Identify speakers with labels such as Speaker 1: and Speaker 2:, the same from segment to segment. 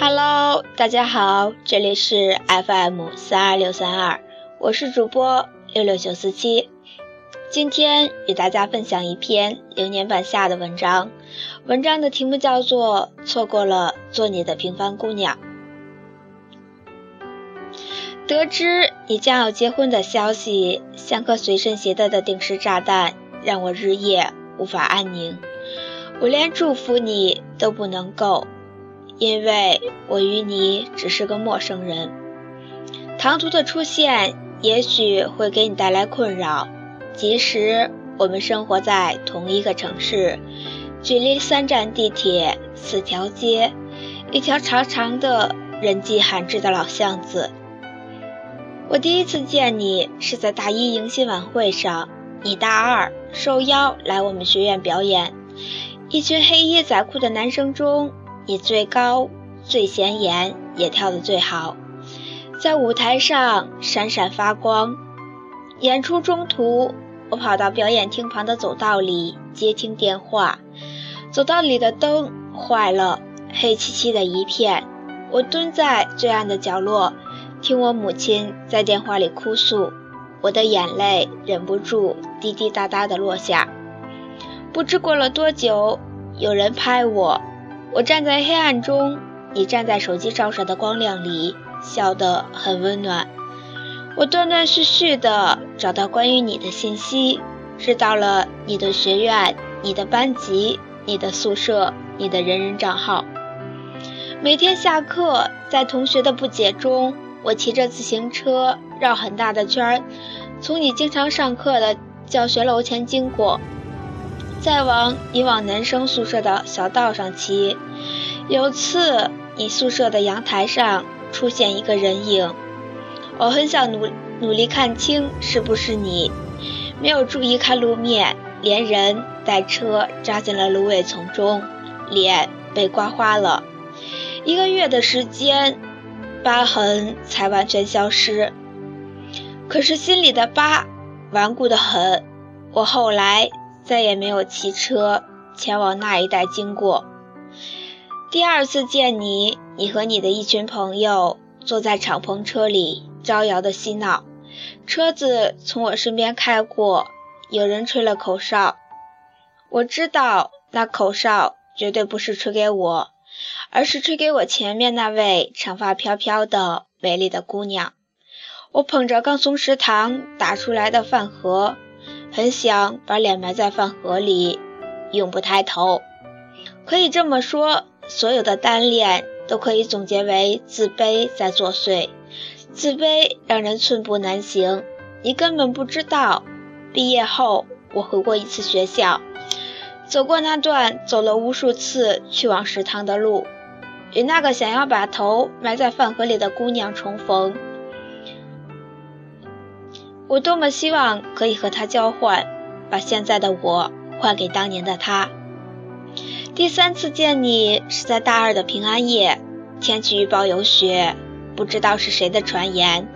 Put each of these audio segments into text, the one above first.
Speaker 1: Hello，大家好，这里是 FM 三二六三二，我是主播六六九四七。今天与大家分享一篇流年半夏的文章，文章的题目叫做《错过了做你的平凡姑娘》。得知你将要结婚的消息，像颗随身携带的定时炸弹，让我日夜无法安宁。我连祝福你都不能够。因为我与你只是个陌生人，唐突的出现也许会给你带来困扰。即使我们生活在同一个城市，距离三站地铁、四条街、一条长长的人迹罕至的老巷子。我第一次见你是在大一迎新晚会上，你大二受邀来我们学院表演，一群黑衣仔裤的男生中。你最高、最显眼，也跳得最好，在舞台上闪闪发光。演出中途，我跑到表演厅旁的走道里接听电话。走道里的灯坏了，黑漆漆的一片。我蹲在最暗的角落，听我母亲在电话里哭诉，我的眼泪忍不住滴滴答答地落下。不知过了多久，有人拍我。我站在黑暗中，你站在手机照射的光亮里，笑得很温暖。我断断续续地找到关于你的信息，知道了你的学院、你的班级、你的宿舍、你的人人账号。每天下课，在同学的不解中，我骑着自行车绕很大的圈儿，从你经常上课的教学楼前经过。再往你往男生宿舍的小道上骑，有次你宿舍的阳台上出现一个人影，我很想努努力看清是不是你，没有注意看路面，连人带车扎进了芦苇丛中，脸被刮花了，一个月的时间，疤痕才完全消失，可是心里的疤顽固得很，我后来。再也没有骑车前往那一带经过。第二次见你，你和你的一群朋友坐在敞篷车里招摇的嬉闹，车子从我身边开过，有人吹了口哨。我知道那口哨绝对不是吹给我，而是吹给我前面那位长发飘飘的美丽的姑娘。我捧着刚从食堂打出来的饭盒。很想把脸埋在饭盒里，永不抬头。可以这么说，所有的单恋都可以总结为自卑在作祟。自卑让人寸步难行。你根本不知道，毕业后我回过一次学校，走过那段走了无数次去往食堂的路，与那个想要把头埋在饭盒里的姑娘重逢。我多么希望可以和他交换，把现在的我换给当年的他。第三次见你是在大二的平安夜，天气预报有雪，不知道是谁的传言，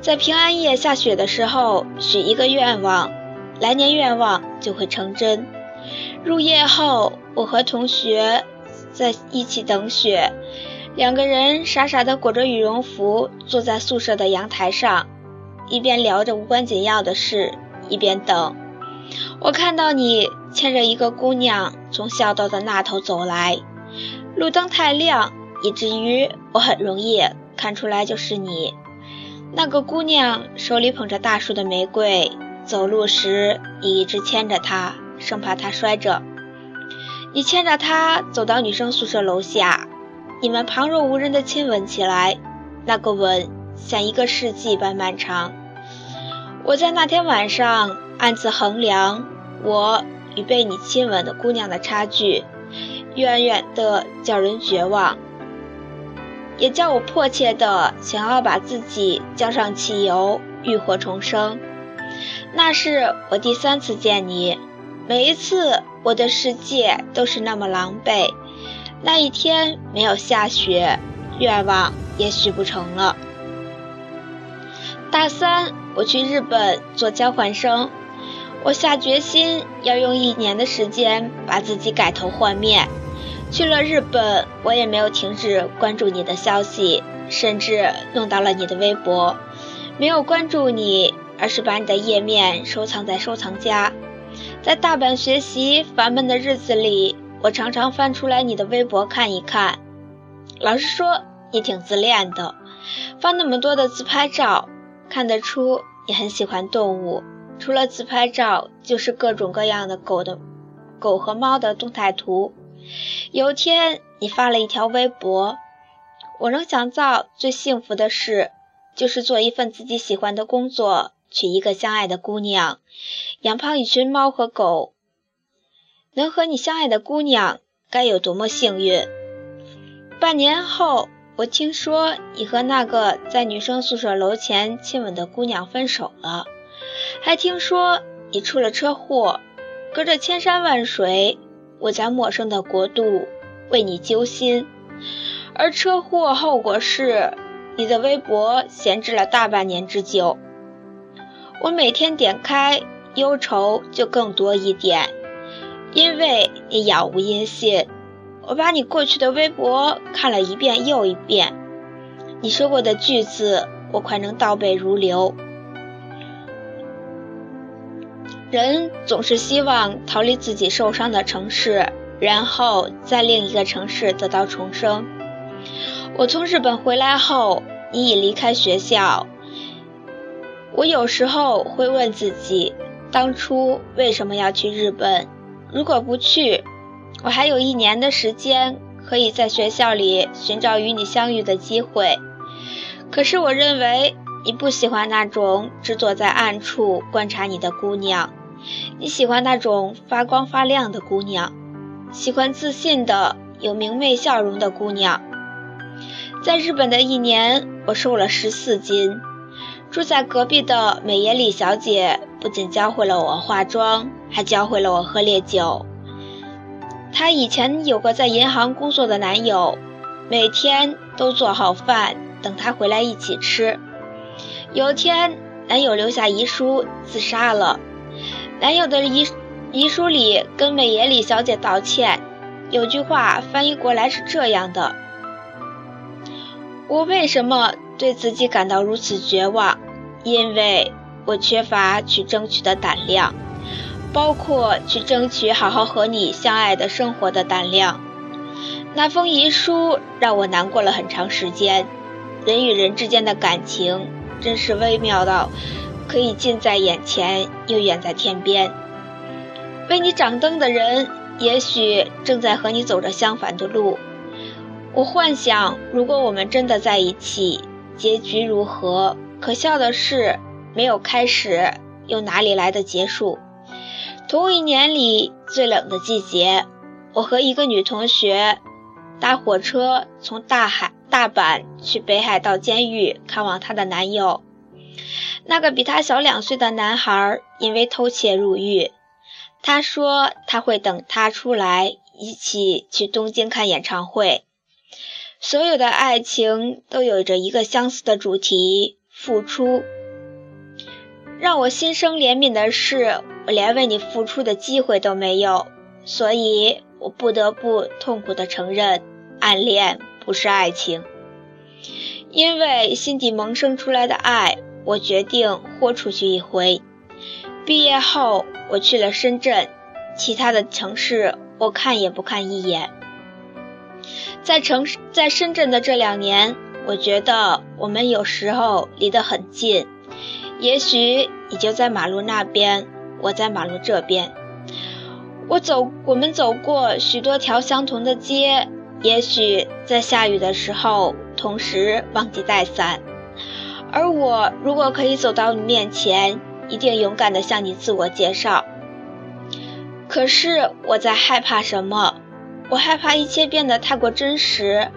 Speaker 1: 在平安夜下雪的时候许一个愿望，来年愿望就会成真。入夜后，我和同学在一起等雪，两个人傻傻地裹着羽绒服坐在宿舍的阳台上。一边聊着无关紧要的事，一边等。我看到你牵着一个姑娘从校道的那头走来，路灯太亮，以至于我很容易看出来就是你。那个姑娘手里捧着大束的玫瑰，走路时你一直牵着她，生怕她摔着。你牵着她走到女生宿舍楼下，你们旁若无人的亲吻起来，那个吻。像一个世纪般漫长。我在那天晚上暗自衡量我与被你亲吻的姑娘的差距，远远的叫人绝望，也叫我迫切的想要把自己浇上汽油，浴火重生。那是我第三次见你，每一次我的世界都是那么狼狈。那一天没有下雪，愿望也许不成了。大三，我去日本做交换生，我下决心要用一年的时间把自己改头换面。去了日本，我也没有停止关注你的消息，甚至弄到了你的微博。没有关注你，而是把你的页面收藏在收藏夹。在大阪学习烦闷的日子里，我常常翻出来你的微博看一看。老实说，你挺自恋的，发那么多的自拍照，看得出你很喜欢动物。除了自拍照，就是各种各样的狗的、狗和猫的动态图。有天，你发了一条微博，我能想到最幸福的事，就是做一份自己喜欢的工作，娶一个相爱的姑娘，养胖一群猫和狗。能和你相爱的姑娘，该有多么幸运！半年后，我听说你和那个在女生宿舍楼前亲吻的姑娘分手了。还听说你出了车祸，隔着千山万水，我在陌生的国度为你揪心。而车祸后果是，你的微博闲置了大半年之久。我每天点开，忧愁就更多一点，因为你杳无音信。我把你过去的微博看了一遍又一遍，你说过的句子，我快能倒背如流。人总是希望逃离自己受伤的城市，然后在另一个城市得到重生。我从日本回来后，你已离开学校。我有时候会问自己，当初为什么要去日本？如果不去，我还有一年的时间可以在学校里寻找与你相遇的机会。可是我认为你不喜欢那种只躲在暗处观察你的姑娘。你喜欢那种发光发亮的姑娘，喜欢自信的、有明媚笑容的姑娘。在日本的一年，我瘦了十四斤。住在隔壁的美野里小姐不仅教会了我化妆，还教会了我喝烈酒。她以前有个在银行工作的男友，每天都做好饭等她回来一起吃。有天，男友留下遗书自杀了。男友的遗遗书里跟美野里小姐道歉，有句话翻译过来是这样的：我为什么对自己感到如此绝望？因为我缺乏去争取的胆量，包括去争取好好和你相爱的生活的胆量。那封遗书让我难过了很长时间。人与人之间的感情真是微妙到。可以近在眼前，又远在天边。为你掌灯的人，也许正在和你走着相反的路。我幻想，如果我们真的在一起，结局如何？可笑的是，没有开始，又哪里来的结束？同一年里最冷的季节，我和一个女同学搭火车从大海大阪去北海道监狱看望她的男友。那个比她小两岁的男孩因为偷窃入狱。他说他会等他出来，一起去东京看演唱会。所有的爱情都有着一个相似的主题：付出。让我心生怜悯的是，我连为你付出的机会都没有，所以我不得不痛苦地承认，暗恋不是爱情。因为心底萌生出来的爱。我决定豁出去一回。毕业后，我去了深圳，其他的城市我看也不看一眼。在城市，在深圳的这两年，我觉得我们有时候离得很近。也许你就在马路那边，我在马路这边。我走，我们走过许多条相同的街。也许在下雨的时候，同时忘记带伞。而我如果可以走到你面前，一定勇敢地向你自我介绍。可是我在害怕什么？我害怕一切变得太过真实，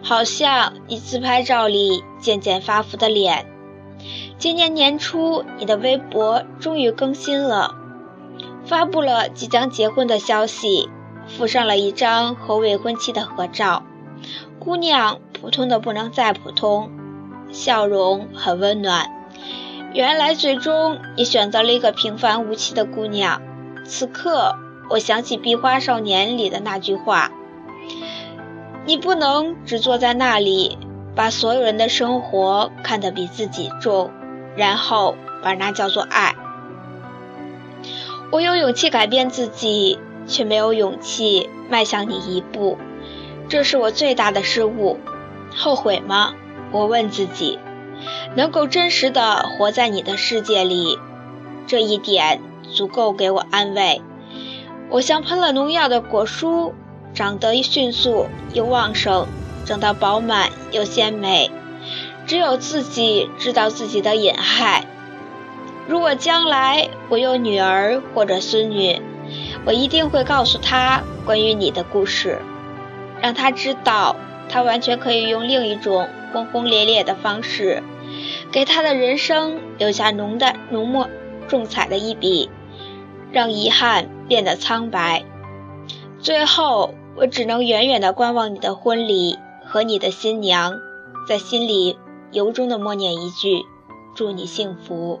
Speaker 1: 好像你自拍照里渐渐发福的脸。今年年初，你的微博终于更新了，发布了即将结婚的消息，附上了一张和未婚妻的合照。姑娘普通的不能再普通。笑容很温暖。原来最终你选择了一个平凡无奇的姑娘。此刻，我想起《壁花少年》里的那句话：“你不能只坐在那里，把所有人的生活看得比自己重，然后把那叫做爱。我有勇气改变自己，却没有勇气迈向你一步，这是我最大的失误。后悔吗？我问自己。能够真实的活在你的世界里，这一点足够给我安慰。我像喷了农药的果蔬。长得迅速又旺盛，长得饱满又鲜美，只有自己知道自己的隐害。如果将来我有女儿或者孙女，我一定会告诉她关于你的故事，让她知道，她完全可以用另一种轰轰烈烈的方式，给她的人生留下浓的浓墨重彩的一笔，让遗憾变得苍白。最后。我只能远远地观望你的婚礼和你的新娘，在心里由衷的默念一句：祝你幸福。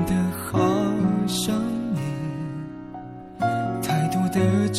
Speaker 2: 的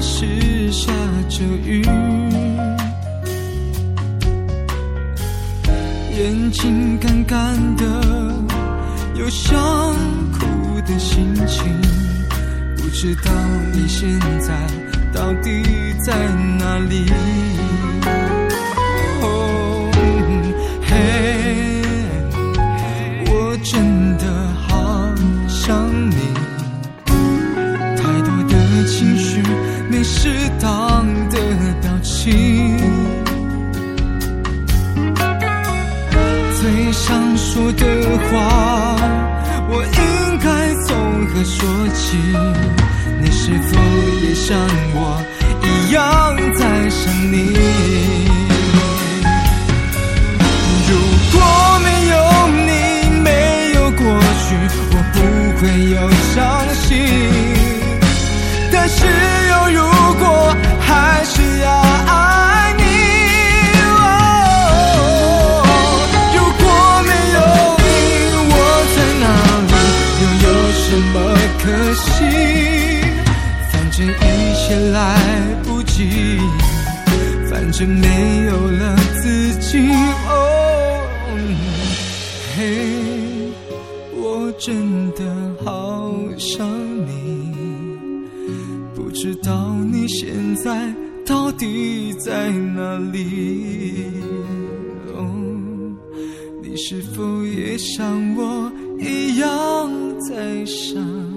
Speaker 2: 是下着雨。眼睛干干的，有想哭的心情，不知道你现在到底在哪里？哦，嘿，我真的好想你，说的话，我应该从何说起？你是否也像我一样在想你？反正没有了自己。哦，嘿，我真的好想你，不知道你现在到底在哪里？你是否也像我一样在想？